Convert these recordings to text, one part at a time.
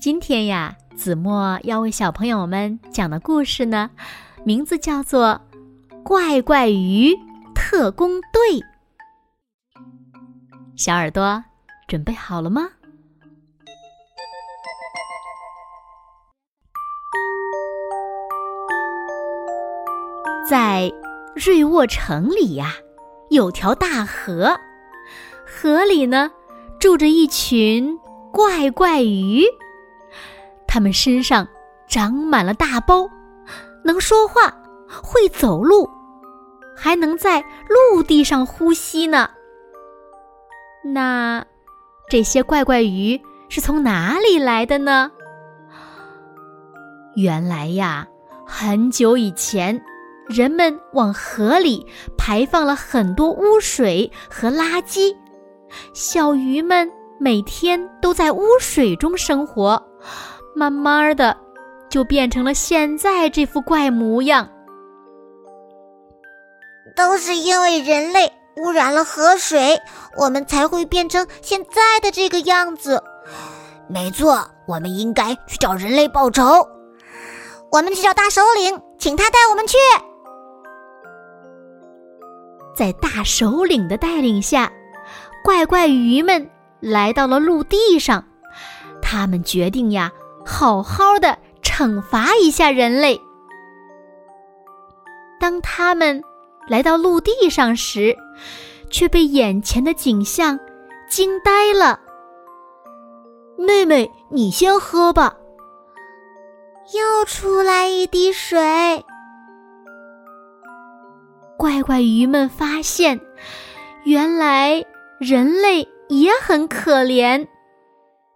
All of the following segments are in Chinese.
今天呀，子墨要为小朋友们讲的故事呢，名字叫做《怪怪鱼特工队》。小耳朵准备好了吗？在瑞沃城里呀，有条大河，河里呢住着一群怪怪鱼。它们身上长满了大包，能说话，会走路，还能在陆地上呼吸呢。那这些怪怪鱼是从哪里来的呢？原来呀，很久以前，人们往河里排放了很多污水和垃圾，小鱼们每天都在污水中生活。慢慢的，就变成了现在这副怪模样。都是因为人类污染了河水，我们才会变成现在的这个样子。没错，我们应该去找人类报仇。我们去找大首领，请他带我们去。在大首领的带领下，怪怪鱼们来到了陆地上。他们决定呀。好好的惩罚一下人类。当他们来到陆地上时，却被眼前的景象惊呆了。妹妹，你先喝吧。又出来一滴水。怪怪鱼们发现，原来人类也很可怜，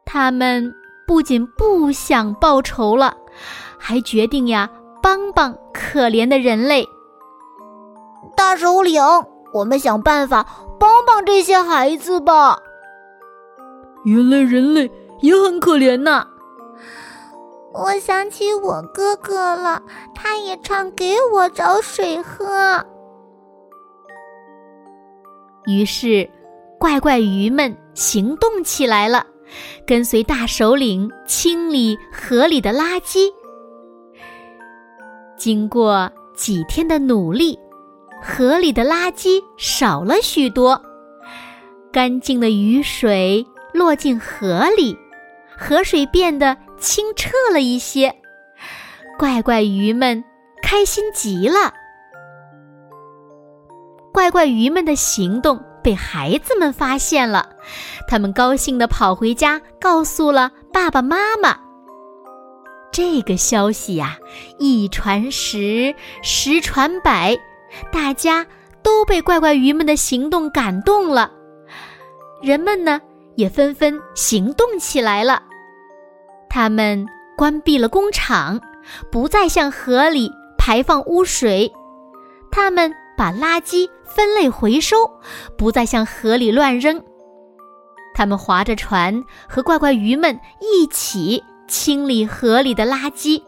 他们。不仅不想报仇了，还决定呀帮帮可怜的人类。大首领，我们想办法帮帮这些孩子吧。原来人类也很可怜呐！我想起我哥哥了，他也常给我找水喝。于是，怪怪鱼们行动起来了。跟随大首领清理河里的垃圾。经过几天的努力，河里的垃圾少了许多，干净的雨水落进河里，河水变得清澈了一些。怪怪鱼们开心极了。怪怪鱼们的行动。被孩子们发现了，他们高兴地跑回家，告诉了爸爸妈妈。这个消息呀，一传十，十传百，大家都被怪怪鱼们的行动感动了。人们呢，也纷纷行动起来了。他们关闭了工厂，不再向河里排放污水。他们。把垃圾分类回收，不再向河里乱扔。他们划着船，和怪怪鱼们一起清理河里的垃圾。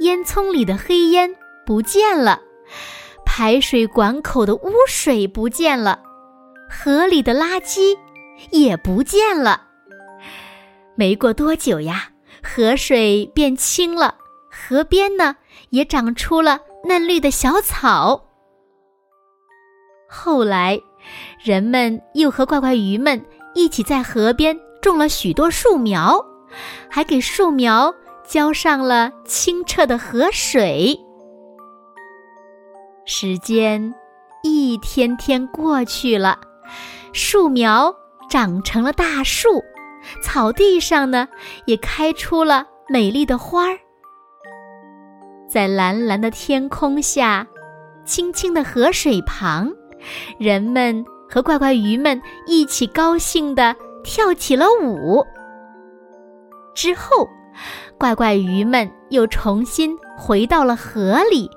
烟囱里的黑烟不见了，排水管口的污水不见了，河里的垃圾也不见了。没过多久呀，河水变清了，河边呢也长出了。嫩绿的小草。后来，人们又和怪怪鱼们一起在河边种了许多树苗，还给树苗浇上了清澈的河水。时间一天天过去了，树苗长成了大树，草地上呢也开出了美丽的花儿。在蓝蓝的天空下，清清的河水旁，人们和怪怪鱼们一起高兴地跳起了舞。之后，怪怪鱼们又重新回到了河里，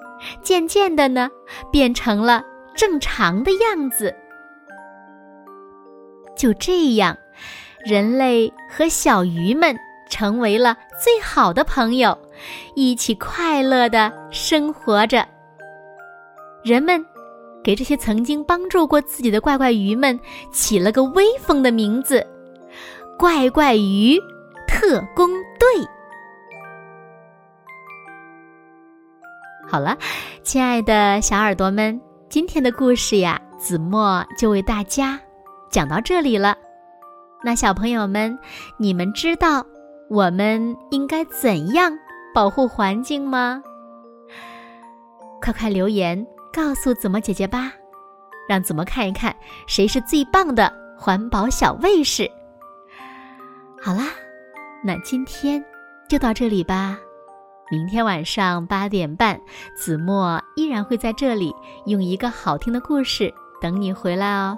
渐渐的呢，变成了正常的样子。就这样，人类和小鱼们成为了最好的朋友，一起快乐的生活着。人们给这些曾经帮助过自己的怪怪鱼们起了个威风的名字——怪怪鱼特工队。好了，亲爱的小耳朵们，今天的故事呀，子墨就为大家。讲到这里了，那小朋友们，你们知道我们应该怎样保护环境吗？快快留言告诉子墨姐姐吧，让子墨看一看谁是最棒的环保小卫士。好啦，那今天就到这里吧。明天晚上八点半，子墨依然会在这里用一个好听的故事等你回来哦。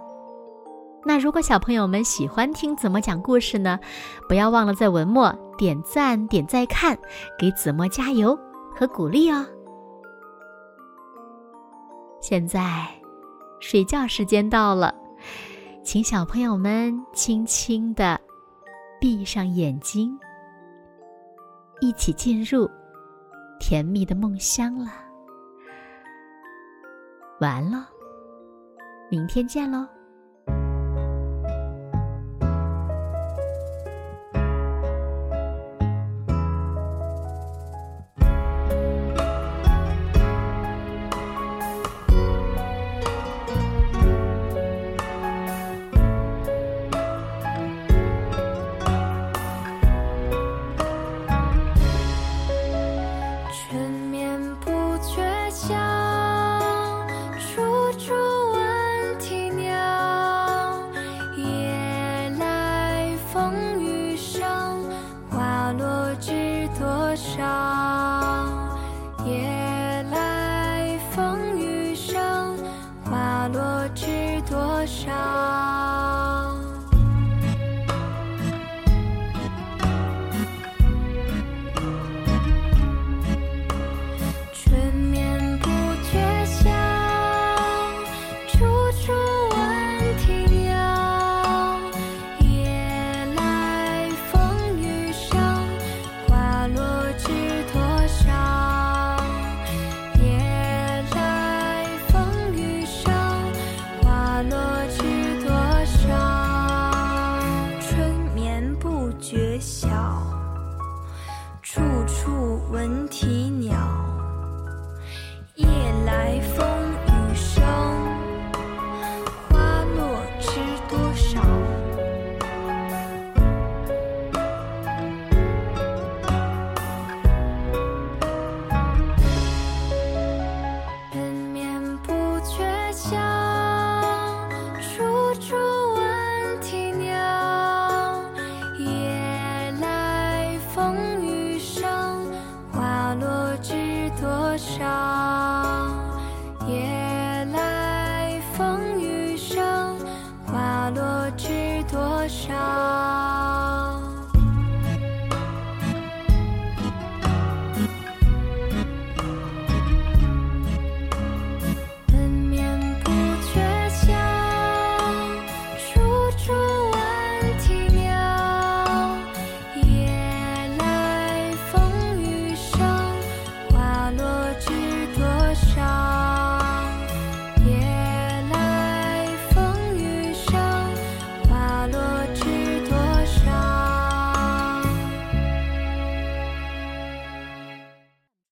那如果小朋友们喜欢听子墨讲故事呢，不要忘了在文末点赞、点再看，给子墨加油和鼓励哦。现在睡觉时间到了，请小朋友们轻轻的闭上眼睛，一起进入甜蜜的梦乡了。晚安喽，明天见喽。